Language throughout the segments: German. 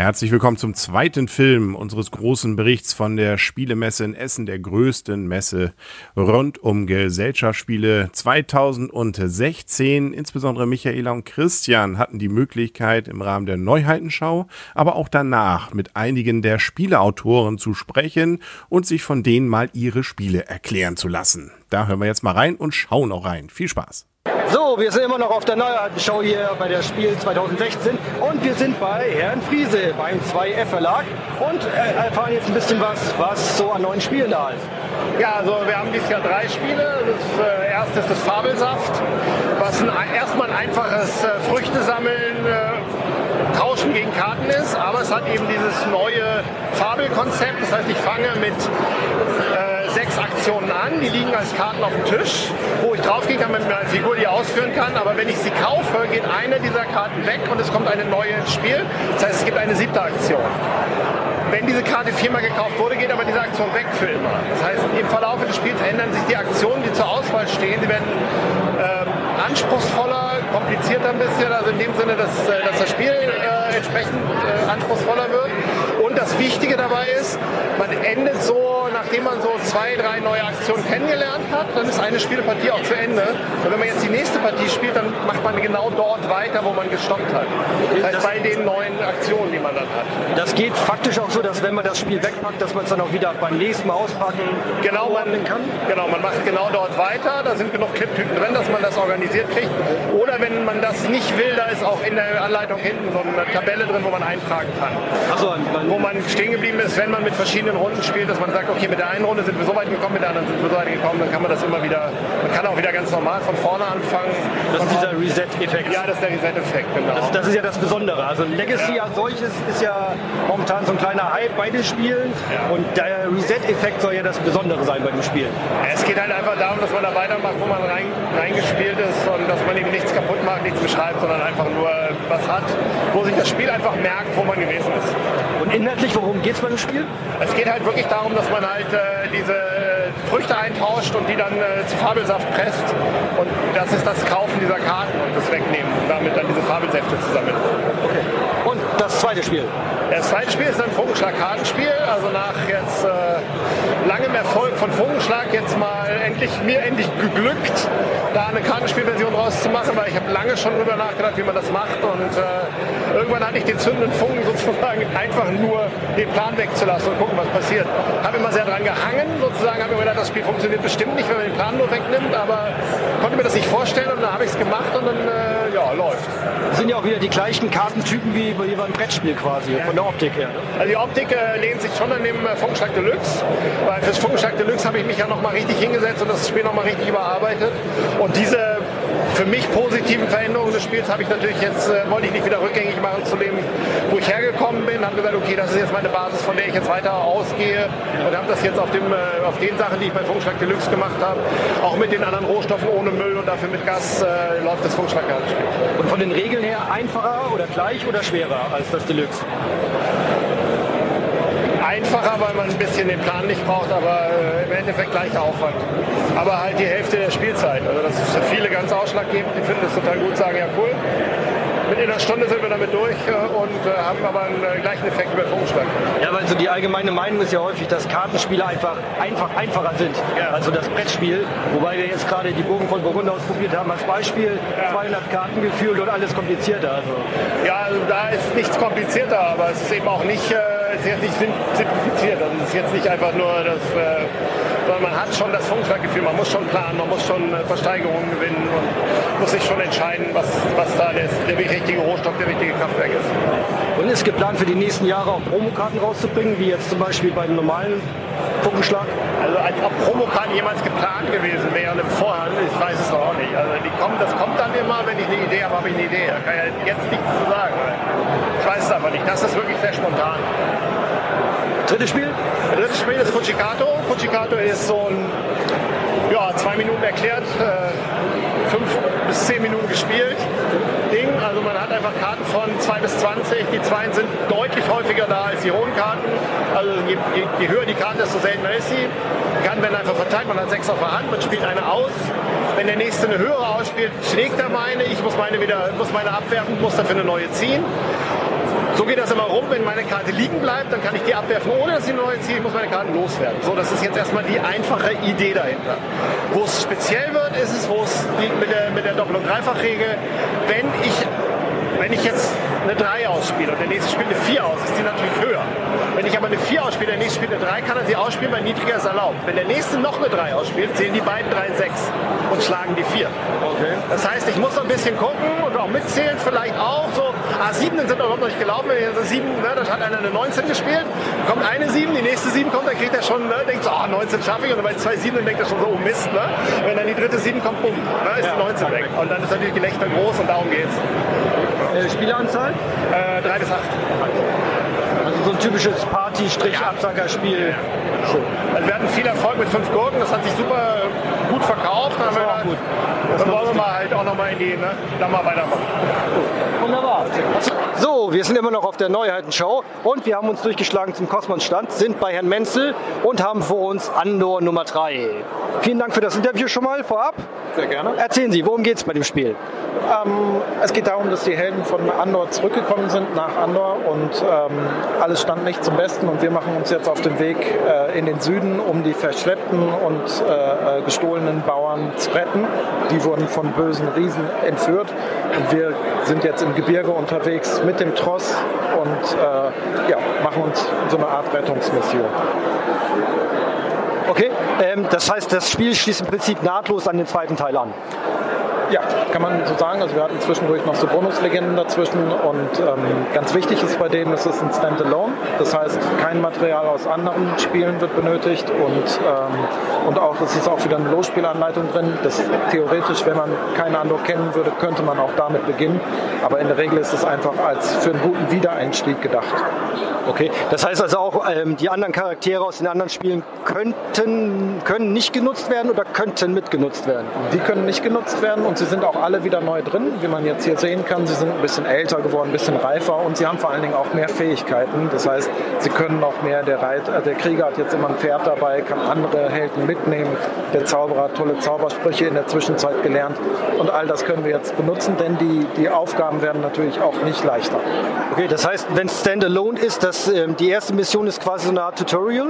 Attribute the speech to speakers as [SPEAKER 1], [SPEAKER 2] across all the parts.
[SPEAKER 1] Herzlich willkommen zum zweiten Film unseres großen Berichts von der Spielemesse in Essen, der größten Messe rund um Gesellschaftsspiele 2016. Insbesondere Michaela und Christian hatten die Möglichkeit im Rahmen der Neuheitenschau, aber auch danach mit einigen der Spieleautoren zu sprechen und sich von denen mal ihre Spiele erklären zu lassen. Da hören wir jetzt mal rein und schauen auch rein. Viel Spaß!
[SPEAKER 2] So, wir sind immer noch auf der Neuheitenshow hier bei der Spiel 2016 und wir sind bei Herrn Friese beim 2F Verlag und äh, erfahren jetzt ein bisschen was, was so an neuen Spielen da ist.
[SPEAKER 3] Ja, also wir haben dieses Jahr drei Spiele. Das äh, erste ist das Fabelsaft, was ein, erstmal ein einfaches äh, Früchtesammeln, äh, Tauschen gegen Karten ist, aber es hat eben dieses neue Fabelkonzept. Das heißt, ich fange mit äh, sechs Aktionen an, die liegen als Karten auf dem Tisch, wo ich draufgehen kann mit meiner Figur, die ausführen kann. Aber wenn ich sie kaufe, geht eine dieser Karten weg und es kommt eine neue ins Spiel. Das heißt, es gibt eine siebte Aktion. Wenn diese Karte viermal gekauft wurde, geht aber diese Aktion weg für immer. Das heißt, im Verlauf des Spiels ändern sich die Aktionen, die zur Auswahl stehen. Sie werden ähm, anspruchsvoller, komplizierter ein bisschen, also in dem Sinne, dass, äh, dass das Spiel äh, entsprechend äh, anspruchsvoller wird. Das Wichtige dabei ist, man endet so, nachdem man so zwei, drei neue Aktionen kennengelernt hat, dann ist eine Spielpartie auch zu Ende. Und wenn man jetzt die nächste Partie spielt, dann macht man genau dort weiter, wo man gestoppt hat. Das heißt, bei den neuen Aktionen, die man dann hat.
[SPEAKER 2] Das geht faktisch auch so, dass wenn man das Spiel wegpackt, dass man es dann auch wieder beim nächsten Mal auspacken
[SPEAKER 3] Genau, man,
[SPEAKER 2] kann.
[SPEAKER 3] genau, man macht genau dort weiter. Da sind genug Cliptüten drin, dass man das organisiert kriegt. Oder wenn man das nicht will, da ist auch in der Anleitung hinten so eine Tabelle drin, wo man eintragen kann.
[SPEAKER 2] Achso,
[SPEAKER 3] Wo man stehen geblieben ist, wenn man mit verschiedenen Runden spielt, dass man sagt, okay, mit der einen Runde sind wir so weit gekommen, mit der anderen sind wir so weit gekommen, dann kann man das immer wieder, man kann auch wieder ganz normal von vorne anfangen.
[SPEAKER 2] das ist dieser Reset-Effekt.
[SPEAKER 3] Ja, das ist der Reset-Effekt, genau.
[SPEAKER 2] Das, das ist ja das Besondere. Also Legacy als solches ist ja momentan so ein kleiner Hype bei den Spielen und der Reset-Effekt soll ja das Besondere sein bei dem Spiel.
[SPEAKER 3] Es geht halt einfach darum, dass man da weitermacht, wo man rein, reingespielt ist und dass man eben nichts kaputt macht, nichts beschreibt, sondern einfach nur was hat, wo sich das Spiel einfach merkt, wo man gewesen ist.
[SPEAKER 2] Und inhaltlich, worum geht es beim Spiel?
[SPEAKER 3] Es geht halt wirklich darum, dass man halt äh, diese äh, Früchte eintauscht und die dann äh, zu Fabelsaft presst. Und das ist das Kaufen dieser Karten und das Wegnehmen und damit dann diese Fabelsäfte zu sammeln.
[SPEAKER 2] Und das zweite Spiel.
[SPEAKER 3] Das zweite Spiel ist ein Funkenschlag-Kartenspiel. Also nach jetzt äh, langem Erfolg von Funkenschlag jetzt mal endlich mir endlich geglückt, da eine Kartenspielversion rauszumachen, weil ich habe lange schon drüber nachgedacht, wie man das macht und äh, irgendwann hatte ich den zündenden Funken sozusagen einfach nur den Plan wegzulassen und gucken, was passiert. Habe immer sehr dran gehangen, sozusagen, habe mir gedacht, das Spiel funktioniert bestimmt nicht, wenn man den Plan nur wegnimmt, aber konnte mir das nicht vorstellen und dann habe ich es gemacht und dann äh, ja, läuft.
[SPEAKER 2] Das sind ja auch wieder die gleichen Kartentypen wie bei beim Brettspiel quasi, von der Optik her. ne?
[SPEAKER 3] Also die Optik äh, lehnt sich schon an dem äh, Funkenschlag Deluxe, weil fürs Funkenschlag Deluxe habe ich mich ja nochmal richtig hingesetzt und das Spiel nochmal richtig überarbeitet. Und diese für mich positiven Veränderungen des Spiels habe ich natürlich jetzt, äh, wollte ich nicht wieder rückgängig machen zu dem, wo ich hergekommen bin, habe gesagt, okay, das ist jetzt meine Basis, von der ich jetzt weiter ausgehe und habe das jetzt auf, dem, äh, auf den Sachen, die ich bei Funkenschlag Deluxe gemacht habe, auch mit den anderen Rohstoffen ohne Müll und dafür mit Gas äh, läuft das Funkenschlag-Kartenspiel.
[SPEAKER 2] Und von den Regeln her einfacher oder gleich oder schwerer als das Deluxe?
[SPEAKER 3] Einfacher, weil man ein bisschen den Plan nicht braucht, aber äh, im Endeffekt gleicher Aufwand. Aber halt die Hälfte der Spielzeit. Also das ist für viele ganz ausschlaggebend. Die finden das total gut, sagen ja cool. Mit in einer Stunde sind wir damit durch äh, und äh, haben aber einen gleichen Effekt über Funkenschlag.
[SPEAKER 2] Ja, weil so die allgemeine Meinung ist ja häufig, dass Kartenspiele einfach, einfach einfacher sind
[SPEAKER 3] Ja.
[SPEAKER 2] als so das Brettspiel. Wobei wir jetzt gerade die Bogen von Burgund ausprobiert haben als Beispiel. 200 Karten gefühlt und alles komplizierter. Also.
[SPEAKER 3] Ja, also da ist nichts komplizierter, aber es ist eben auch nicht, äh, es ist jetzt nicht sim- simplifiziert. Also es ist jetzt nicht einfach nur das, äh, sondern man hat schon das Funkenschlaggefühl, man muss schon planen, man muss schon äh, Versteigerungen gewinnen und muss sich schon entscheiden, was, was da der, der richtige Rohstoff, der richtige Kraftwerk ist.
[SPEAKER 2] Und ist geplant für die nächsten Jahre auch Promokarten rauszubringen, wie jetzt zum Beispiel beim normalen Funkenschlag?
[SPEAKER 3] Also als ob Promokarten jemals geplant gewesen wären im Vorhand, ich weiß es noch auch nicht. Also die kommen, das kommt dann immer, wenn ich eine Idee habe, habe ich eine Idee. Da kann ich ja jetzt nichts zu sagen. Ich weiß es einfach nicht. Das ist wirklich sehr spontan.
[SPEAKER 2] Drittes Spiel?
[SPEAKER 3] Das dritte Spiel ist Fujikato. Fujikato ist so ein, ja, zwei Minuten erklärt, äh, fünf bis zehn Minuten gespielt. Ding. Also man hat einfach Karten von 2 bis 20. Die 2 sind deutlich häufiger da als die hohen Karten. Also je, je, je höher die Karte, desto seltener ist sie. Die Karten werden einfach verteilt. Man hat sechs auf der Hand, man spielt eine aus. Wenn der nächste eine höhere ausspielt, schlägt er meine. Ich muss meine wieder muss meine abwerfen, muss dafür eine neue ziehen. So geht das immer rum, wenn meine Karte liegen bleibt, dann kann ich die abwerfen, ohne dass ich eine neue ziehe. Muss meine Karten loswerden. So, das ist jetzt erstmal die einfache Idee dahinter. Wo es speziell wird, ist es, wo es mit der, mit der Doppel- und Dreifachregel, wenn ich, wenn ich jetzt eine 3 ausspiele und der nächste spielt eine 4 aus, ist die natürlich höher. Wenn ich aber eine 4 ausspiele, der nächste spielt eine 3, kann er sie ausspielen, weil niedriger ist erlaubt. Wenn der nächste noch eine 3 ausspielt, zählen die beiden 3 und 6 und schlagen die 4.
[SPEAKER 2] Okay.
[SPEAKER 3] Das heißt, ich muss so ein bisschen gucken und auch mitzählen, vielleicht auch so. Ah, 7 sind überhaupt noch nicht gelaufen. Also 7, ne, da hat einer eine 19 gespielt, kommt eine 7, die nächste 7 kommt, dann kriegt er schon, ne, denkt so, ah, 19 schaffe ich. Und bei zwei 7 dann denkt er schon so, oh Mist, ne? Wenn dann die dritte 7 kommt, bumm, ne, ist die 19 weg. Und dann ist natürlich Gelächter groß und darum geht's.
[SPEAKER 2] Äh, Spieleranzahl?
[SPEAKER 3] Äh, 3 bis 8.
[SPEAKER 2] Typisches Party-Absackerspiel. Schön.
[SPEAKER 3] Also wir hatten viel Erfolg mit fünf Gurken, das hat sich super gut verkauft. Wir
[SPEAKER 2] war auch gut.
[SPEAKER 3] dann wollen wir mal halt auch nochmal in die, ne, dann mal weitermachen.
[SPEAKER 2] Wunderbar. So, wir sind immer noch auf der Neuheitenshow und wir haben uns durchgeschlagen zum Kosmos-Stand, sind bei Herrn Menzel und haben vor uns Andor Nummer 3. Vielen Dank für das Interview schon mal vorab.
[SPEAKER 4] Sehr gerne.
[SPEAKER 2] Erzählen Sie, worum geht es bei dem Spiel?
[SPEAKER 4] Ähm, es geht darum, dass die Helden von Andor zurückgekommen sind nach Andor und ähm, alles stand nicht zum Besten und wir machen uns jetzt auf den Weg äh, in den Süden, um die verschleppten und äh, äh, gestohlenen Bauern zu retten. Die wurden von bösen Riesen entführt und wir sind jetzt im Gebirge unterwegs mit dem Tross und äh, ja, machen uns so eine Art Rettungsmission.
[SPEAKER 2] Okay, ähm, das heißt, das Spiel schließt im Prinzip nahtlos an den zweiten Teil an.
[SPEAKER 4] Ja, kann man so sagen. Also wir hatten zwischendurch noch so Bonuslegenden dazwischen und ähm, ganz wichtig ist bei denen, es ist ein Standalone. Das heißt, kein Material aus anderen Spielen wird benötigt und, ähm, und auch es ist auch wieder eine Losspielanleitung drin. Das theoretisch, wenn man keinen Andor kennen würde, könnte man auch damit beginnen. Aber in der Regel ist es einfach als für einen guten Wiedereinstieg gedacht.
[SPEAKER 2] Okay, das heißt also auch, ähm, die anderen Charaktere aus den anderen Spielen könnten, können nicht genutzt werden oder könnten mitgenutzt werden.
[SPEAKER 4] Die können nicht genutzt werden und sie sind auch alle wieder neu drin, wie man jetzt hier sehen kann. Sie sind ein bisschen älter geworden, ein bisschen reifer und sie haben vor allen Dingen auch mehr Fähigkeiten. Das heißt, sie können noch mehr. Der, Reiter, der Krieger hat jetzt immer ein Pferd dabei, kann andere Helden mitnehmen. Der Zauberer hat tolle Zaubersprüche in der Zwischenzeit gelernt und all das können wir jetzt benutzen, denn die, die Aufgaben werden natürlich auch nicht leichter.
[SPEAKER 2] Okay, das heißt, wenn es Standalone ist, dass ähm, die erste Mission ist quasi so eine Art Tutorial.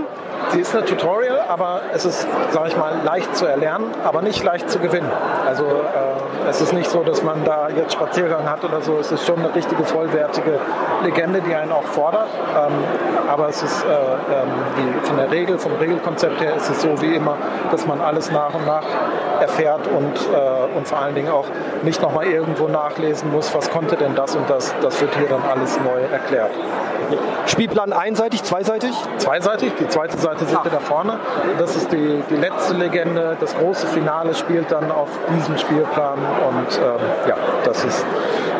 [SPEAKER 4] Sie ist eine Tutorial, aber es ist, sage ich mal, leicht zu erlernen, aber nicht leicht zu gewinnen. Also äh, es ist nicht so, dass man da jetzt Spaziergang hat oder so. Es ist schon eine richtige vollwertige Legende, die einen auch fordert. Ähm, aber es ist äh, ähm, die, von der Regel, vom Regelkonzept her ist es so wie immer, dass man alles nach und nach erfährt und, äh, und vor allen Dingen auch nicht nochmal irgendwo nachlesen muss, was konnte denn das und das. Das wird hier dann alles neu erklärt.
[SPEAKER 2] Spielplan einseitig, zweiseitig?
[SPEAKER 4] Zweiseitig, die zweite Seite sind wir da vorne. Das ist die, die letzte Legende. Das große Finale spielt dann auf diesem Spielplan und ähm, ja, das ist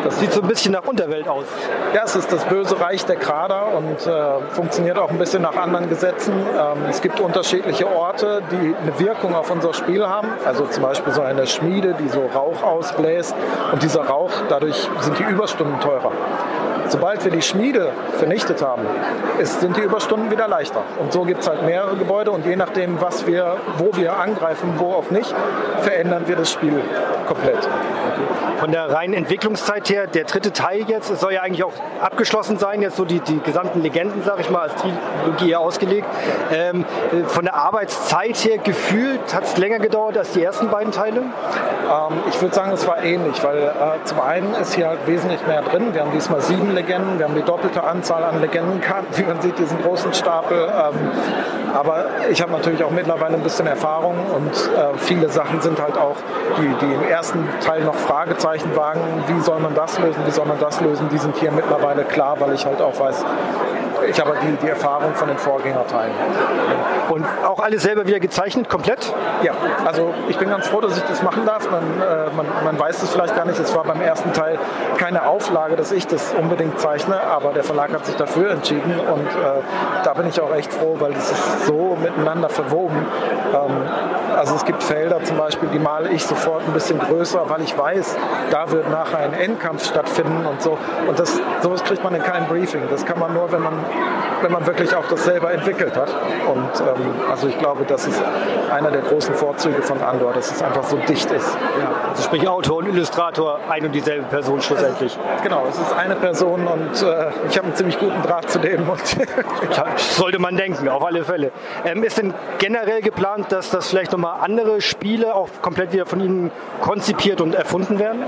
[SPEAKER 2] Das sieht so ein bisschen nach Unterwelt aus.
[SPEAKER 4] Ja, es ist das böse Reich der Krader und äh, funktioniert auch ein bisschen nach anderen Gesetzen. Ähm, es gibt unterschiedliche Orte, die eine Wirkung auf unser Spiel haben. Also zum Beispiel so eine Schmiede, die so Rauch ausbläst und dieser Rauch, dadurch sind die Überstunden teurer. Sobald wir die Schmiede vernichtet haben, ist, sind die Überstunden wieder leichter. Und so gibt es halt mehrere Gebäude und je nachdem, was wir, wo wir angreifen, wo auch nicht, verändern wir das Spiel komplett.
[SPEAKER 2] Von der reinen Entwicklungszeit her, der dritte Teil jetzt, es soll ja eigentlich auch abgeschlossen sein, jetzt so die, die gesamten Legenden, sage ich mal, als Trilogie hier ausgelegt. Ähm, äh, von der Arbeitszeit her gefühlt hat es länger gedauert als die ersten beiden Teile?
[SPEAKER 4] Ähm, ich würde sagen, es war ähnlich, weil äh, zum einen ist hier halt wesentlich mehr drin. Wir haben diesmal sieben Legenden, wir haben die doppelte Anzahl an Legendenkarten, wie man sieht, diesen großen Stapel. Ähm, aber ich habe natürlich auch mittlerweile ein bisschen Erfahrung und äh, viele Sachen sind halt auch, die, die im ersten Teil noch Fragezeichen wagen, wie soll man das lösen, wie soll man das lösen, die sind hier mittlerweile klar, weil ich halt auch weiß, ich habe die, die Erfahrung von den Vorgängerteilen.
[SPEAKER 2] Und auch alles selber wieder gezeichnet, komplett?
[SPEAKER 4] Ja, also ich bin ganz froh, dass ich das machen darf. Man, äh, man, man weiß es vielleicht gar nicht. Es war beim ersten Teil keine Auflage, dass ich das unbedingt zeichne, aber der Verlag hat sich dafür entschieden und äh, da bin ich auch echt froh, weil das ist so miteinander verwoben. Ähm, also es gibt Felder zum Beispiel, die male ich sofort ein bisschen größer, weil ich weiß, da wird nachher ein Endkampf stattfinden und so. Und das, sowas kriegt man in keinem Briefing. Das kann man nur, wenn man, Thank you. Wenn man wirklich auch das selber entwickelt hat. Und ähm, also ich glaube, das ist einer der großen Vorzüge von Andor, dass es einfach so dicht ist.
[SPEAKER 2] Ja. Also sprich Autor und Illustrator, ein und dieselbe Person schlussendlich.
[SPEAKER 4] Genau, es ist eine Person und äh, ich habe einen ziemlich guten Draht zu dem. Und
[SPEAKER 2] sollte man denken, auf alle Fälle. Ähm, ist denn generell geplant, dass das vielleicht nochmal andere Spiele auch komplett wieder von Ihnen konzipiert und erfunden werden?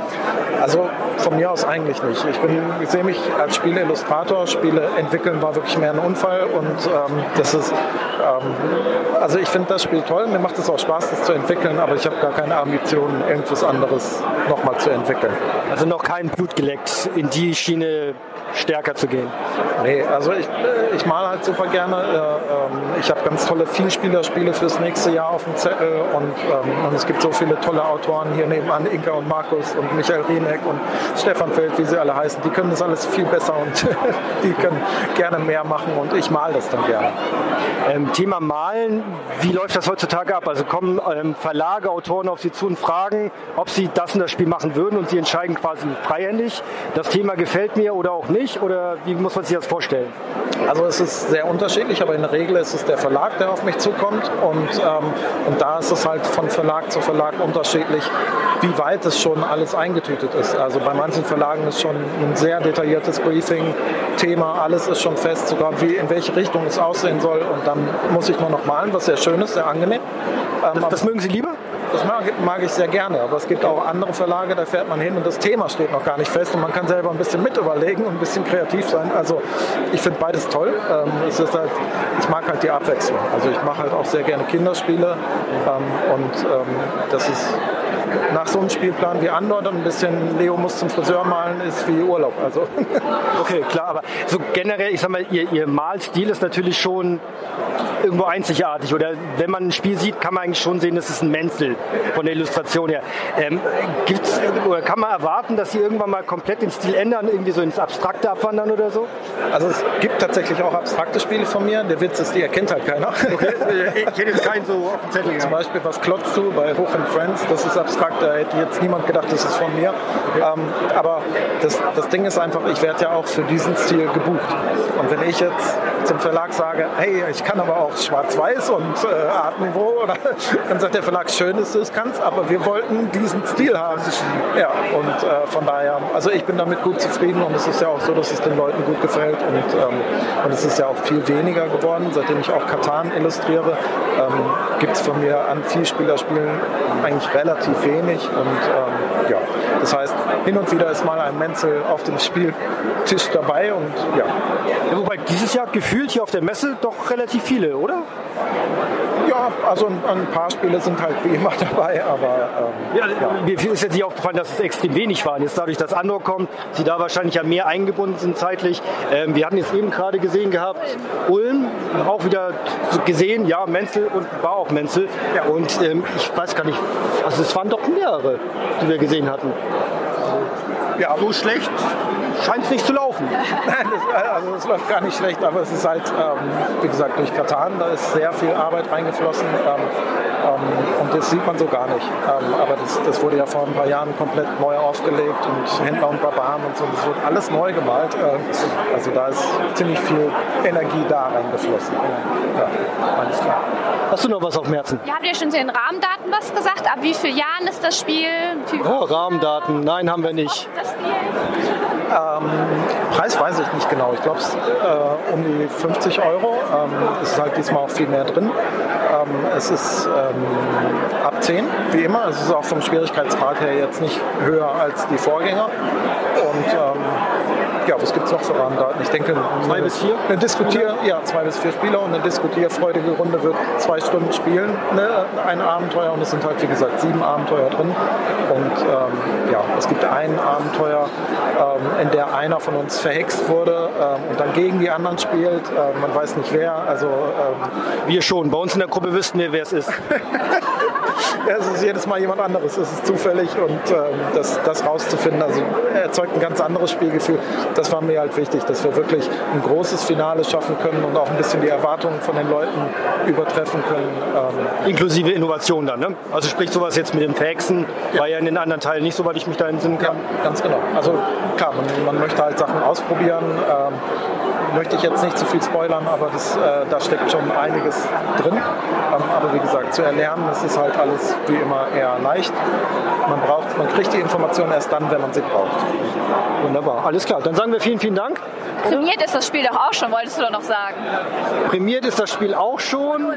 [SPEAKER 4] Also von mir aus eigentlich nicht. Ich, ich sehe mich als Spieleillustrator. Spiele entwickeln war wirklich mehr ein Unfall und ähm, das ist, also ich finde das Spiel toll. Mir macht es auch Spaß, das zu entwickeln, aber ich habe gar keine Ambitionen, irgendwas anderes nochmal zu entwickeln.
[SPEAKER 2] Also noch kein Blut geleckt in die Schiene stärker zu gehen?
[SPEAKER 4] Nee, also ich, äh, ich male halt super gerne. Äh, ähm, ich habe ganz tolle Vielspielerspiele fürs nächste Jahr auf dem Zettel und, ähm, und es gibt so viele tolle Autoren hier nebenan, Inka und Markus und Michael Rieneck und Stefan Feld, wie sie alle heißen. Die können das alles viel besser und die können gerne mehr machen und ich male das dann gerne.
[SPEAKER 2] Ähm, Thema Malen, wie läuft das heutzutage ab? Also kommen ähm, Verlage, Autoren auf Sie zu und fragen, ob Sie das in das Spiel machen würden und Sie entscheiden quasi freihändig. Das Thema gefällt mir oder auch nicht oder wie muss man sich das vorstellen?
[SPEAKER 4] Also es ist sehr unterschiedlich, aber in der Regel ist es der Verlag, der auf mich zukommt und, ähm, und da ist es halt von Verlag zu Verlag unterschiedlich, wie weit es schon alles eingetütet ist. Also bei manchen Verlagen ist schon ein sehr detailliertes Briefing, Thema, alles ist schon fest, sogar wie in welche Richtung es aussehen soll und dann muss ich nur noch malen, was sehr schön ist, sehr angenehm.
[SPEAKER 2] Ähm, das, das mögen Sie lieber?
[SPEAKER 4] Das mag, mag, ich sehr gerne, aber es gibt auch andere Verlage, da fährt man hin und das Thema steht noch gar nicht fest und man kann selber ein bisschen mit überlegen und ein bisschen kreativ sein. Also ich finde beides toll. Ähm, halt, ich mag halt die Abwechslung. Also ich mache halt auch sehr gerne Kinderspiele ähm, und ähm, das ist nach so einem Spielplan wie Andor dann ein bisschen Leo muss zum Friseur malen, ist wie Urlaub. Also.
[SPEAKER 2] Okay, klar, aber so generell, ich sag mal, ihr, ihr Malstil ist natürlich schon irgendwo einzigartig. Oder wenn man ein Spiel sieht, kann man eigentlich schon sehen, das ist ein Menzel von der Illustration her. Ähm, gibt's, oder kann man erwarten, dass sie irgendwann mal komplett den Stil ändern, irgendwie so ins Abstrakte abwandern oder so?
[SPEAKER 4] Also es gibt tatsächlich auch abstrakte Spiele von mir. Der Witz ist, die erkennt halt keiner. Okay.
[SPEAKER 2] Ich hätte jetzt keinen so auf dem Zettel.
[SPEAKER 4] Zum Beispiel was klotzt du bei Hoch and Friends, das ist abstrakt, da hätte jetzt niemand gedacht, das ist von mir. Okay. Ähm, aber das, das Ding ist einfach, ich werde ja auch für diesen Stil gebucht. Und wenn ich jetzt zum Verlag sage, hey, ich kann aber auch schwarz-weiß und äh, Art Nouveau, oder, dann sagt der Verlag, schön, du es kannst, aber wir wollten diesen Stil haben. Ja, und äh, von daher, also ich bin damit gut zufrieden und es ist ja auch so, dass es den Leuten gut gefällt und, ähm, und es ist ja auch viel weniger geworden, seitdem ich auch Katan illustriere, ähm, gibt es von mir an Vielspielerspielen eigentlich relativ wenig und ähm, ja, das heißt, hin und wieder ist mal ein Menzel auf dem Spieltisch dabei und ja.
[SPEAKER 2] ja wobei dieses Jahr gefühlt hier auf der Messe doch relativ viele?
[SPEAKER 4] Ja, also ein, ein, paar Spiele sind halt wie immer dabei, aber
[SPEAKER 2] ähm, ja, ja. mir ist jetzt nicht aufgefallen, dass es extrem wenig waren. Jetzt dadurch, dass Andor kommt, sie da wahrscheinlich ja mehr eingebunden sind zeitlich. Ähm, wir hatten jetzt eben gerade gesehen gehabt, Ulm, auch wieder gesehen, ja, Menzel und war auch Menzel. Ja. Und ähm, ich weiß gar nicht, also es waren doch mehrere, die wir gesehen hatten. Ja, so schlecht scheint es nicht zu laufen.
[SPEAKER 4] Nein, das, also es läuft gar nicht schlecht, aber es ist halt, ähm, wie gesagt, durch Katan, da ist sehr viel Arbeit reingeflossen. Ähm, ähm, und das sieht man so gar nicht. Ähm, aber das, das, wurde ja vor ein paar Jahren komplett neu aufgelegt und Händler und Barbaren und so, das wird alles neu gemalt. Äh, also da ist ziemlich viel Energie da reingeflossen. Ja,
[SPEAKER 2] alles klar. Hast du noch was auf dem Herzen?
[SPEAKER 5] Ja, habt ihr schon zu den Rahmendaten was gesagt? Ab wie vielen Jahren ist das Spiel?
[SPEAKER 2] Oh, Rahmendaten. Nein, haben wir nicht. Das Spiel?
[SPEAKER 4] Ähm, Preis weiß ich nicht genau. Ich glaube, es äh, um die 50 Euro. Ähm, ist halt diesmal auch viel mehr drin. Ähm, es ist ähm, ab 10, wie immer. Es ist auch vom Schwierigkeitsgrad her jetzt nicht höher als die Vorgänger. Und ähm, ja, was gibt es noch für Rahmendaten? Ich denke,
[SPEAKER 2] zwei bis vier?
[SPEAKER 4] Eine Diskutier, ja, zwei bis vier Spieler und eine diskutierfreudige Runde wird zwei Stunden spielen, ne, ein Abenteuer und es sind halt wie gesagt sieben Abenteuer drin. Und ähm, ja, es gibt ein Abenteuer, ähm, in der einer von uns verhext wurde ähm, und dann gegen die anderen spielt. Äh, man weiß nicht wer. Also ähm,
[SPEAKER 2] Wir schon. Bei uns in der Gruppe wüssten wir, wer es ist.
[SPEAKER 4] ja, es ist jedes Mal jemand anderes. Es ist zufällig und ähm, das, das rauszufinden, also erzeugt ein ganz anderes Spielgefühl. Das war mir halt wichtig, dass wir wirklich ein großes Finale schaffen können und auch ein bisschen die Erwartungen von den Leuten übertreffen können. Ähm,
[SPEAKER 2] Inklusive Innovation dann, ne? Also sprich sowas jetzt mit dem Verhexen, war ja in den anderen Teilen nicht, soweit ich mich da entsinnen
[SPEAKER 4] ja,
[SPEAKER 2] kann.
[SPEAKER 4] ganz genau. Also klar, man, man möchte halt Sachen ausprobieren. Ähm, möchte ich jetzt nicht zu viel spoilern, aber das, äh, da steckt schon einiges drin. Ähm, aber wie gesagt, zu erlernen, das ist halt alles wie immer eher leicht. Man braucht, man kriegt die Informationen erst dann, wenn man sie braucht.
[SPEAKER 2] Wunderbar, alles klar. Dann sagen wir vielen, vielen Dank.
[SPEAKER 5] Prämiert ist das Spiel doch auch schon, wolltest du doch noch sagen.
[SPEAKER 2] Prämiert ist das Spiel auch schon.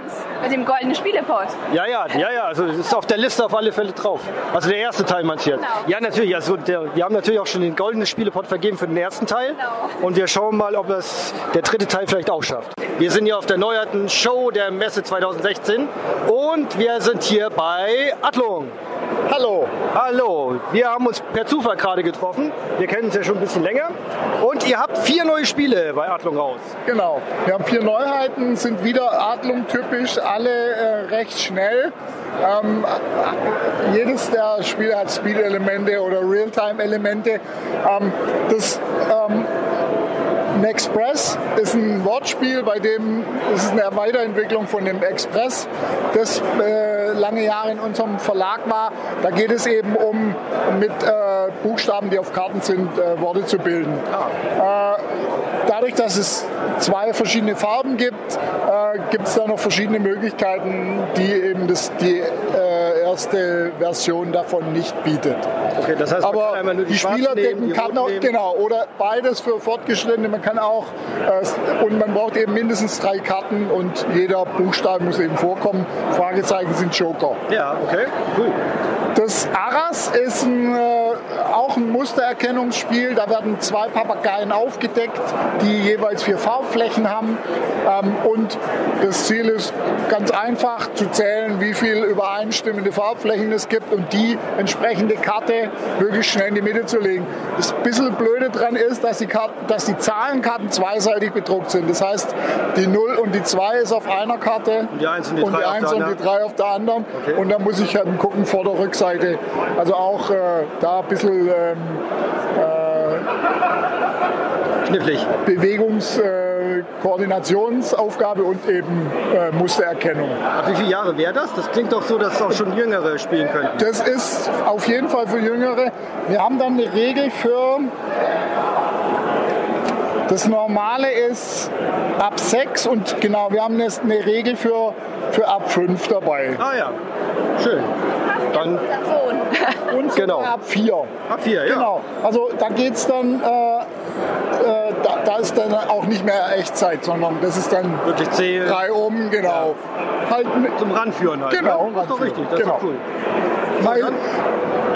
[SPEAKER 5] Mit dem goldenen Spielepot.
[SPEAKER 2] Ja, ja, ja, ja. Also es ist auf der Liste auf alle Fälle drauf. Also der erste Teil meinst?
[SPEAKER 5] Genau.
[SPEAKER 2] Ja, natürlich. Also der, wir haben natürlich auch schon den goldenen Spielepot vergeben für den ersten Teil.
[SPEAKER 5] Genau.
[SPEAKER 2] Und wir schauen mal, ob es der dritte Teil vielleicht auch schafft. Wir sind hier auf der neuerten Show der Messe 2016 und wir sind hier bei Adlung. Hallo. Hallo. Wir haben uns per Zufall gerade getroffen. Wir kennen uns ja schon ein bisschen länger. Und ihr habt vier neue Spiele bei Adlung raus.
[SPEAKER 6] Genau. Wir haben vier Neuheiten, sind wieder Adlung typisch, alle äh, recht schnell. Ähm, äh, jedes der Spiele hat Speed-Elemente oder Realtime-Elemente. Ähm, das ähm, Nexpress ist ein Wortspiel, bei dem es ist eine Weiterentwicklung von dem Express, das äh, lange Jahre in unserem Verlag war. Da geht es eben um mit äh, Buchstaben, die auf Karten sind, äh, Worte zu bilden. Äh, dadurch, dass es zwei verschiedene Farben gibt, äh, gibt es da noch verschiedene Möglichkeiten, die eben das, die äh, erste Version davon nicht bietet.
[SPEAKER 2] Okay, das heißt, man
[SPEAKER 6] Aber
[SPEAKER 2] kann einmal nur die,
[SPEAKER 6] die Spieler
[SPEAKER 2] nehmen, die
[SPEAKER 6] auch, genau, oder beides für Fortgeschrittene. Man kann auch, äh, und man braucht eben mindestens drei Karten und jeder Buchstabe muss eben vorkommen. Fragezeichen sind Joker.
[SPEAKER 2] Ja, okay, cool.
[SPEAKER 6] Das Arras ist ein, äh, auch ein Mustererkennungsspiel. Da werden zwei Papageien aufgedeckt, die jeweils vier Farbflächen haben. Ähm, und das Ziel ist ganz einfach zu zählen, wie viel übereinstimmende Farbflächen es gibt und die entsprechende Karte möglichst schnell in die Mitte zu legen. Das bisschen Blöde dran ist, dass die, Karten, dass die Zahlenkarten zweiseitig bedruckt sind. Das heißt, die 0 und die 2 ist auf einer Karte
[SPEAKER 2] Und die Eins und die
[SPEAKER 6] und
[SPEAKER 2] Drei
[SPEAKER 6] die
[SPEAKER 2] auf der
[SPEAKER 6] 1 und die
[SPEAKER 2] anderen.
[SPEAKER 6] 3 auf der anderen.
[SPEAKER 2] Okay.
[SPEAKER 6] Und da muss ich halt gucken, vor der Rückseite. Also auch äh, da ein bisschen ähm,
[SPEAKER 2] Knifflig.
[SPEAKER 6] Bewegungs-, äh, Koordinationsaufgabe und eben äh, Mustererkennung.
[SPEAKER 2] Ach, wie viele Jahre wäre das? Das klingt doch so, dass auch schon Jüngere spielen könnten.
[SPEAKER 6] Das ist auf jeden Fall für Jüngere. Wir haben dann eine Regel für. Das Normale ist ab 6 und genau, wir haben eine, eine Regel für, für ab 5 dabei.
[SPEAKER 2] Ah ja, schön. Dann
[SPEAKER 5] Sohn.
[SPEAKER 6] Und
[SPEAKER 2] Genau.
[SPEAKER 6] sogar ab 4.
[SPEAKER 2] ab vier, ja.
[SPEAKER 6] Genau. Also da geht es dann, äh, äh, da, da ist dann auch nicht mehr Echtzeit, sondern das ist dann
[SPEAKER 2] Wirklich zählen.
[SPEAKER 6] drei um, genau. Halt mit,
[SPEAKER 2] Zum Ranführen halt.
[SPEAKER 6] Genau,
[SPEAKER 2] ne? Das ist doch richtig, das
[SPEAKER 6] Genau.
[SPEAKER 2] ist doch cool.
[SPEAKER 6] weil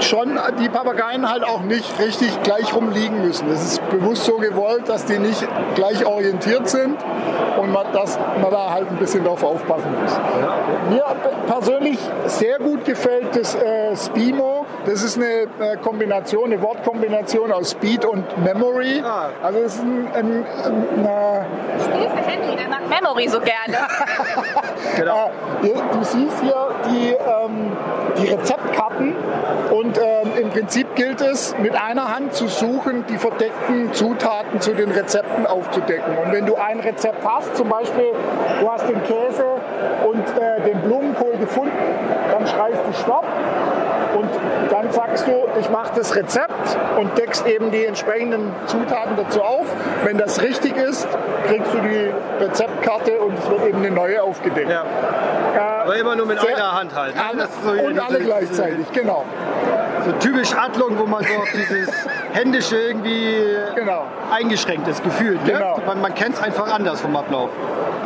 [SPEAKER 6] schon die Papageien halt auch nicht richtig gleich rumliegen müssen. Es ist bewusst so gewollt, dass die nicht gleich orientiert sind und man, dass man da halt ein bisschen drauf aufpassen muss. Mir persönlich sehr gut gefällt das äh, Spimo. Das ist eine äh, Kombination, eine Wortkombination aus Speed und Memory.
[SPEAKER 2] Ah.
[SPEAKER 6] Also es ist ein, ein, ein, ein
[SPEAKER 5] Spiel für Henry, der mag Memory so gerne.
[SPEAKER 2] Genau.
[SPEAKER 6] Äh, du siehst hier die, ähm, die Rezeptkarten und ähm, im Prinzip gilt es, mit einer Hand zu suchen, die verdeckten Zutaten zu den Rezepten aufzudecken. Und wenn du ein Rezept hast, zum Beispiel du hast den Käse und äh, den Blumenkohl gefunden, dann schreist du Stopp dann sagst du, ich mache das Rezept und deckst eben die entsprechenden Zutaten dazu auf. Wenn das richtig ist, kriegst du die Rezeptkarte und es wird eben eine neue aufgedeckt.
[SPEAKER 2] Ja.
[SPEAKER 6] Äh,
[SPEAKER 2] Aber immer nur mit
[SPEAKER 6] sehr-
[SPEAKER 2] einer Hand halt. Ne?
[SPEAKER 6] alle,
[SPEAKER 2] so
[SPEAKER 6] und alle gleichzeitig, genau.
[SPEAKER 2] So typisch Adlung, wo man so auf dieses händische irgendwie
[SPEAKER 6] genau.
[SPEAKER 2] eingeschränktes Gefühl. Ne?
[SPEAKER 6] Genau.
[SPEAKER 2] Man, man kennt es einfach anders vom Ablauf.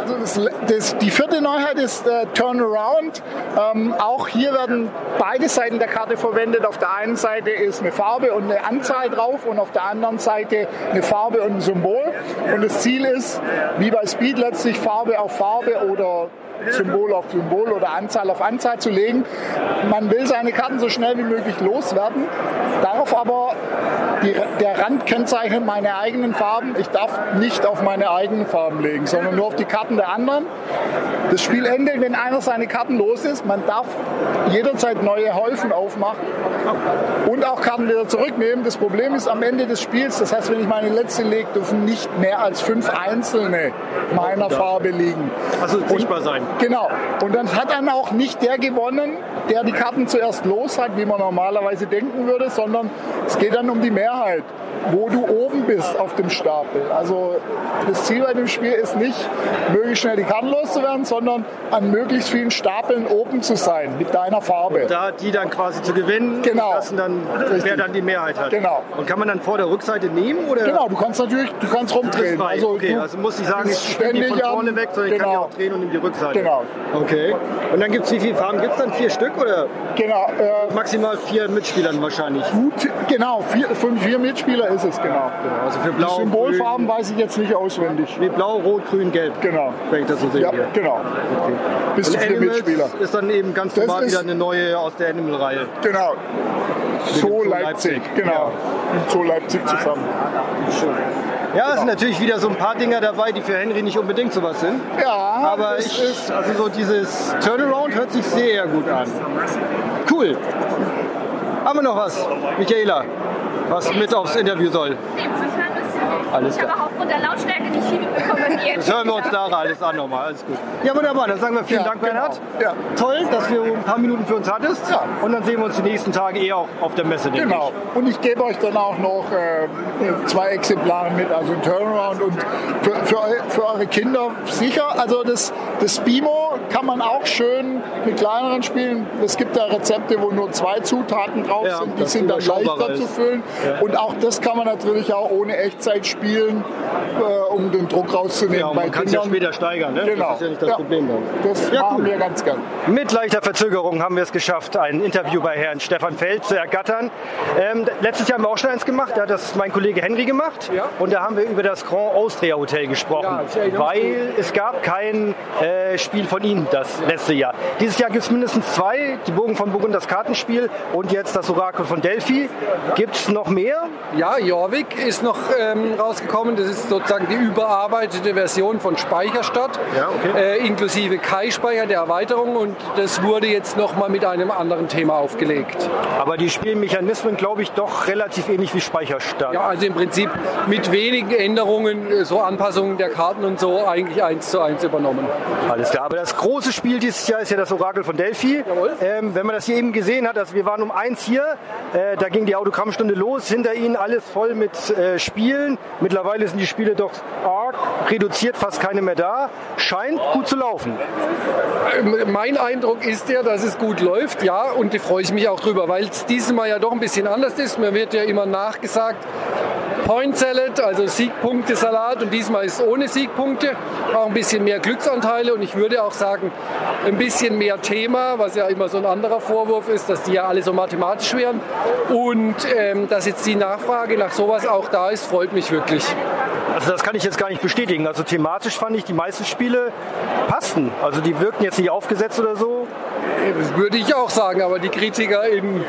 [SPEAKER 6] Also das, das, die vierte Neuheit ist äh, Turnaround. Ähm, auch hier werden beide Seiten der Karte verwendet. Auf der einen Seite ist eine Farbe und eine Anzahl drauf und auf der anderen Seite eine Farbe und ein Symbol. Und das Ziel ist, wie bei Speed letztlich Farbe auf Farbe oder Symbol auf Symbol oder Anzahl auf Anzahl zu legen. Man will seine Karten so schnell wie möglich loswerden, darf aber die, der Rand kennzeichnet meine eigenen Farben. Ich darf nicht auf meine eigenen Farben legen, sondern nur auf die Karten der anderen. Das Spiel endet, wenn einer seine Karten los ist. Man darf jederzeit neue Häufen aufmachen und auch Karten wieder zurücknehmen. Das Problem ist am Ende des Spiels, das heißt, wenn ich meine letzte lege, dürfen nicht mehr als fünf einzelne meiner Farbe liegen.
[SPEAKER 2] Also sichtbar sein.
[SPEAKER 6] Genau. Und dann hat dann auch nicht der gewonnen, der die Karten zuerst los hat, wie man normalerweise denken würde, sondern es geht dann um die Mehrheit, wo du oben bist auf dem Stapel. Also das Ziel bei dem Spiel ist nicht, möglichst schnell die Karten loszuwerden, sondern an möglichst vielen Stapeln oben zu sein mit deiner Farbe.
[SPEAKER 2] Da die dann quasi zu gewinnen,
[SPEAKER 6] Genau.
[SPEAKER 2] lassen dann, wer dann die Mehrheit hat.
[SPEAKER 6] Genau.
[SPEAKER 2] Und kann man dann vor der Rückseite nehmen? Oder?
[SPEAKER 6] Genau, du kannst natürlich, du kannst rumdrehen. Also
[SPEAKER 2] okay,
[SPEAKER 6] du
[SPEAKER 2] also muss ich sagen, ich von
[SPEAKER 6] ständig am-
[SPEAKER 2] vorne weg, sondern ich kann ja
[SPEAKER 6] Genau.
[SPEAKER 2] auch drehen und nehme die Rückseite.
[SPEAKER 6] Genau.
[SPEAKER 2] Okay. Und dann gibt es wie viele Farben? Gibt es dann vier Stück oder
[SPEAKER 6] Genau, äh,
[SPEAKER 2] maximal vier Mitspielern wahrscheinlich?
[SPEAKER 6] gut, genau, vier, fünf, vier Mitspieler ist es, genau.
[SPEAKER 2] Also für
[SPEAKER 6] Die
[SPEAKER 2] Blau,
[SPEAKER 6] Symbolfarben weiß ich jetzt nicht auswendig.
[SPEAKER 2] Grün, wie Blau, Rot, Grün, Gelb.
[SPEAKER 6] Genau.
[SPEAKER 2] Wenn ich das so sehe
[SPEAKER 6] Ja,
[SPEAKER 2] hier.
[SPEAKER 6] genau. Bis zu vier Mitspieler.
[SPEAKER 2] ist dann eben ganz
[SPEAKER 6] Das
[SPEAKER 2] normal
[SPEAKER 6] ist-
[SPEAKER 2] wieder eine neue aus der Animal-Reihe.
[SPEAKER 6] Genau. So
[SPEAKER 2] Zoo
[SPEAKER 6] Leipzig,
[SPEAKER 2] Leipzig.
[SPEAKER 6] genau. Mit So Leipzig zusammen.
[SPEAKER 2] Ja, es sind natürlich wieder so ein paar Dinger dabei, die für Henry nicht unbedingt sowas sind.
[SPEAKER 6] Ja,
[SPEAKER 2] Aber
[SPEAKER 6] das
[SPEAKER 2] ich,
[SPEAKER 6] ist,
[SPEAKER 2] also so dieses Turnaround hört sich sehr gut an. Cool. Haben wir noch was, Michaela, was mit aufs Interview soll?
[SPEAKER 5] Nee, momentan ist ja
[SPEAKER 2] Alles
[SPEAKER 5] Ich habe auch aufgrund der Lautstärke nicht viel mitbekommen. die
[SPEAKER 2] Das hören wir uns nachher alles an nochmal. Alles gut. Ja, wunderbar. Dann sagen wir vielen
[SPEAKER 6] Ja,
[SPEAKER 2] Dank,
[SPEAKER 6] genau.
[SPEAKER 2] Bernhard.
[SPEAKER 6] Ja.
[SPEAKER 2] Toll, dass du ein paar Minuten für uns hattest.
[SPEAKER 6] Ja.
[SPEAKER 2] Und dann sehen wir uns die nächsten Tage eh auch auf der Messe.
[SPEAKER 6] Genau. Und ich gebe euch dann auch noch äh, zwei Exemplare mit, also ein Turnaround und für, für, eu- für eure Kinder sicher. Also das, das Bimo kann man auch schön mit kleineren spielen. Es gibt da Rezepte, wo nur zwei Zutaten drauf
[SPEAKER 2] Ja,
[SPEAKER 6] sind. Die sind dann leichter zu
[SPEAKER 2] ist.
[SPEAKER 6] füllen. Und auch das kann man natürlich auch ohne Echtzeit spielen, äh, um den Druck rauszunehmen.
[SPEAKER 2] Ja, man kann es ja später steigern. Ne?
[SPEAKER 6] Genau.
[SPEAKER 2] Das ist ja nicht das
[SPEAKER 6] Ja.
[SPEAKER 2] Problem dann.
[SPEAKER 6] Das
[SPEAKER 2] Ja,
[SPEAKER 6] machen
[SPEAKER 2] cool.
[SPEAKER 6] wir ganz gern.
[SPEAKER 2] Mit leichter Verzögerung haben wir es geschafft, ein Interview bei Herrn Stefan Feld zu ergattern. Ähm, letztes Jahr haben wir auch schon eins gemacht, da hat das mein Kollege Henry gemacht.
[SPEAKER 7] Ja.
[SPEAKER 2] Und da haben wir über das Grand Austria Hotel gesprochen, weil es gab kein äh, Spiel von Ihnen das letzte Jahr. Dieses Jahr gibt es mindestens zwei, die Bogen von Burgund, das Kartenspiel und jetzt das Orakel von Delphi. Gibt es noch mehr?
[SPEAKER 7] Ja, Jorvik ist noch ähm, rausgekommen. Das ist sozusagen die überarbeitete Version von Speicherstadt,
[SPEAKER 2] Ja, okay.
[SPEAKER 7] äh, inklusive Kai-Speicher der Erweiterung. Und das wurde jetzt nochmal mit einem anderen Thema aufgelegt.
[SPEAKER 2] Aber die Spielmechanismen, glaube ich, doch relativ ähnlich wie Speicherstadt.
[SPEAKER 7] Ja, also im Prinzip mit wenigen Änderungen, äh, so Anpassungen der Karten und so, eigentlich eins zu eins übernommen.
[SPEAKER 2] Alles klar, aber das große Spiel dieses Jahr ist ja das Orakel von Delphi. Ähm, wenn man das hier eben gesehen hat, also wir waren um eins hier, äh, da ging die Autogrammstunde los, hinter ihnen alles voll mit äh, Spielen. Mittlerweile sind die Spiele doch arg reduziert, fast keine mehr da. Scheint gut zu laufen.
[SPEAKER 7] Ähm, Mein Eindruck ist ja, dass es gut läuft, ja, und da freue ich mich auch drüber, weil es dieses Mal ja doch ein bisschen anders ist. Mir wird ja immer nachgesagt, Point Salad, also Siegpunkte-Salat und diesmal ist ohne Siegpunkte, auch ein bisschen mehr Glücksanteile und ich würde auch sagen, ein bisschen mehr Thema, was ja immer so ein anderer Vorwurf ist, dass die ja alle so mathematisch wären und ähm, dass jetzt die Nachfrage nach sowas auch da ist, freut mich wirklich.
[SPEAKER 2] Also das kann ich jetzt gar nicht bestätigen. Also thematisch fand ich, die meisten Spiele passten. Also die wirkten jetzt nicht aufgesetzt oder so.
[SPEAKER 7] Das würde ich auch sagen, aber die Kritiker in,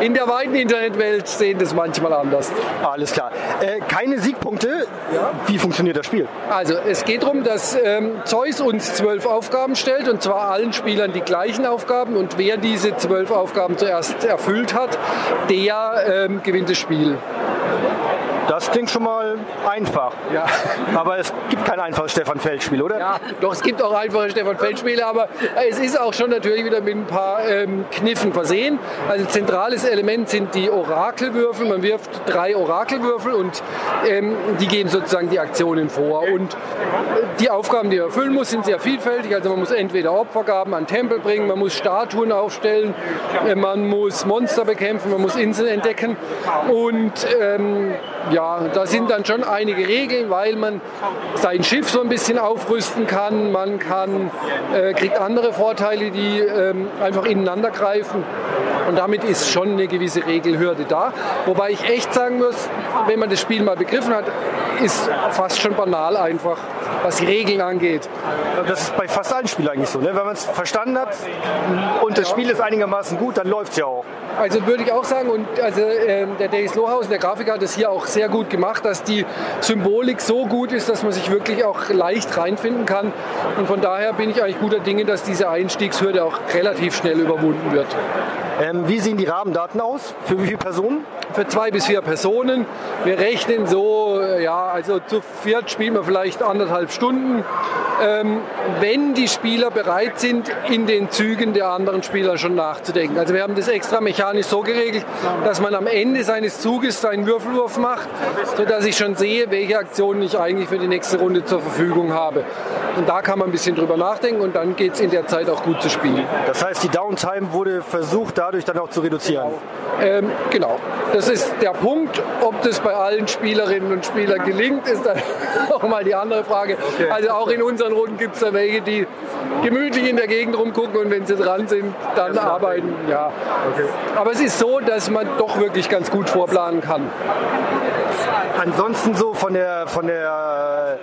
[SPEAKER 7] in der weiten Internetwelt sehen das manchmal anders.
[SPEAKER 2] Alles klar. Äh, keine Siegpunkte. Wie funktioniert das Spiel?
[SPEAKER 7] Also es geht darum, dass ähm, Zeus uns zwölf Aufgaben stellt und zwar allen Spielern die gleichen Aufgaben und wer diese zwölf Aufgaben zuerst erfüllt hat, der ähm, gewinnt das Spiel.
[SPEAKER 2] Das klingt schon mal einfach.
[SPEAKER 7] Ja.
[SPEAKER 2] Aber es gibt kein einfaches Stefan Feld-Spiel, oder?
[SPEAKER 7] Ja, doch, es gibt auch einfache Stefan Feld-Spiele, aber es ist auch schon natürlich wieder mit ein paar ähm, Kniffen versehen. Also zentrales Element sind die Orakelwürfel. Man wirft drei Orakelwürfel und ähm, die geben sozusagen die Aktionen vor. Und äh, die Aufgaben, die man erfüllen muss, sind sehr vielfältig. Also man muss entweder Opfergaben an Tempel bringen, man muss Statuen aufstellen, äh, man muss Monster bekämpfen, man muss Inseln entdecken. Und ähm, ja, da sind dann schon einige Regeln, weil man sein Schiff so ein bisschen aufrüsten kann. Man kann, äh, kriegt andere Vorteile, die ähm, einfach ineinander greifen. Und damit ist schon eine gewisse Regelhürde da. Wobei ich echt sagen muss, wenn man das Spiel mal begriffen hat, ist fast schon banal einfach. was die Regeln angeht.
[SPEAKER 2] Das ist bei fast allen Spielen eigentlich so. Ne? Wenn man es verstanden hat und das Spiel ist einigermaßen gut, dann läuft es ja auch.
[SPEAKER 7] Also würde ich auch sagen, und also äh, der Dennis Lohausen, der Grafiker, hat es hier auch sehr gut gemacht, dass die Symbolik so gut ist, dass man sich wirklich auch leicht reinfinden kann. Und von daher bin ich eigentlich guter Dinge, dass diese Einstiegshürde auch relativ schnell überwunden wird.
[SPEAKER 2] Ähm, wie sehen die Rahmendaten aus? Für wie viele Personen?
[SPEAKER 7] Für zwei bis vier Personen. Wir rechnen so, äh, ja, also zu viert spielen wir vielleicht anderthalb Stunden. Ähm, wenn die Spieler bereit sind, in den Zügen der anderen Spieler schon nachzudenken. Also wir haben das extra mechanisch so geregelt, dass man am Ende seines Zuges seinen Würfelwurf macht, sodass ich schon sehe, welche Aktionen ich eigentlich für die nächste Runde zur Verfügung habe. Und da kann man ein bisschen drüber nachdenken und dann geht es in der Zeit auch gut zu spielen.
[SPEAKER 2] Das heißt, die Downtime wurde versucht, dadurch dann auch zu reduzieren.
[SPEAKER 7] Ähm, genau. Das ist der Punkt. Ob das bei allen Spielerinnen und Spielern gelingt, ist dann auch mal die andere Frage. Okay. Also auch in unseren Runden gibt es da welche, die gemütlich in der Gegend rumgucken und wenn sie dran sind, dann arbeiten. Ja. Okay. Aber es ist so, dass man doch wirklich ganz gut vorplanen kann.
[SPEAKER 2] Ansonsten so von der, von der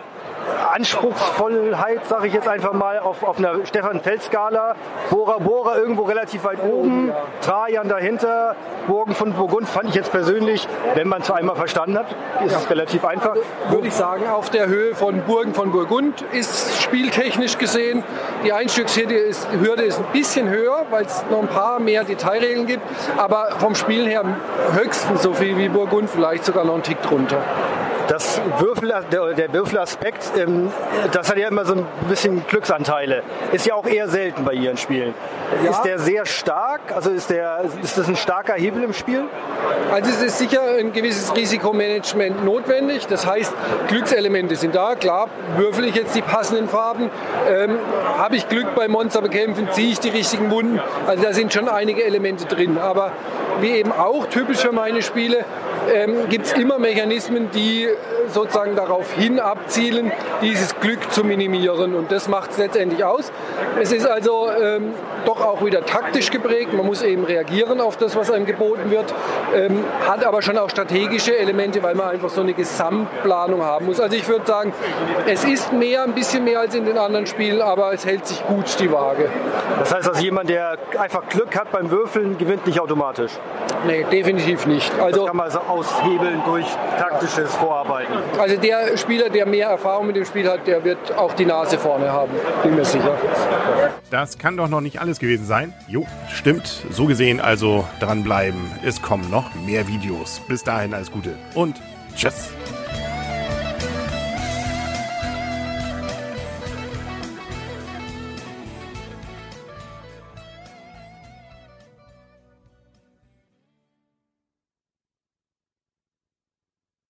[SPEAKER 2] Anspruchsvollheit, sage ich jetzt einfach mal, auf, auf einer Stefan-Feld-Skala. Bora Bora irgendwo relativ weit oben, Trajan dahinter, Burgen von Burgund fand ich jetzt persönlich, wenn man es einmal verstanden hat, ist ja. es relativ einfach. Also,
[SPEAKER 7] würde ich sagen, auf der Höhe von Burgen von Burgund ist spieltechnisch gesehen die Einstiegshürde ist, Hürde ist ein bisschen höher, weil es noch ein paar mehr Detailregeln gibt, aber vom Spielen her höchstens so viel wie Burgund, vielleicht sogar noch einen Tick drunter.
[SPEAKER 2] Das Würfel, der, der Würfelaspekt, ähm, das hat ja immer so ein bisschen Glücksanteile. Ist ja auch eher selten bei Ihren Spielen. Ja. Ist der sehr stark? Also ist, der, ist das ein starker Hebel im Spiel?
[SPEAKER 7] Also es ist sicher ein gewisses Risikomanagement notwendig. Das heißt, Glückselemente sind da. Klar, würfel ich jetzt die passenden Farben. Ähm, Habe ich Glück beim Monster bekämpfen, ziehe ich die richtigen Wunden. Also da sind schon einige Elemente drin. Aber wie eben auch typisch für meine Spiele, ähm, gibt es immer Mechanismen, die sozusagen darauf hin abzielen, dieses Glück zu minimieren. Und das macht es letztendlich aus. Es ist also ähm, doch auch wieder taktisch geprägt. Man muss eben reagieren auf das, was einem geboten wird. Ähm, hat aber schon auch strategische Elemente, weil man einfach so eine Gesamtplanung haben muss. Also ich würde sagen, es ist mehr, ein bisschen mehr als in den anderen Spielen, aber es hält sich gut die Waage.
[SPEAKER 2] Das heißt, dass jemand, der einfach Glück hat beim Würfeln, gewinnt nicht automatisch?
[SPEAKER 7] Nee, definitiv nicht. Also,
[SPEAKER 2] das kann man also aushebeln durch taktisches Vorarbeiten.
[SPEAKER 7] Also der Spieler, der mehr Erfahrung mit dem Spiel hat, der wird auch die Nase vorne haben, bin mir sicher.
[SPEAKER 1] Das kann doch noch nicht alles gewesen sein. Jo, stimmt. So gesehen also dranbleiben. Es kommen noch mehr Videos. Bis dahin alles Gute und tschüss.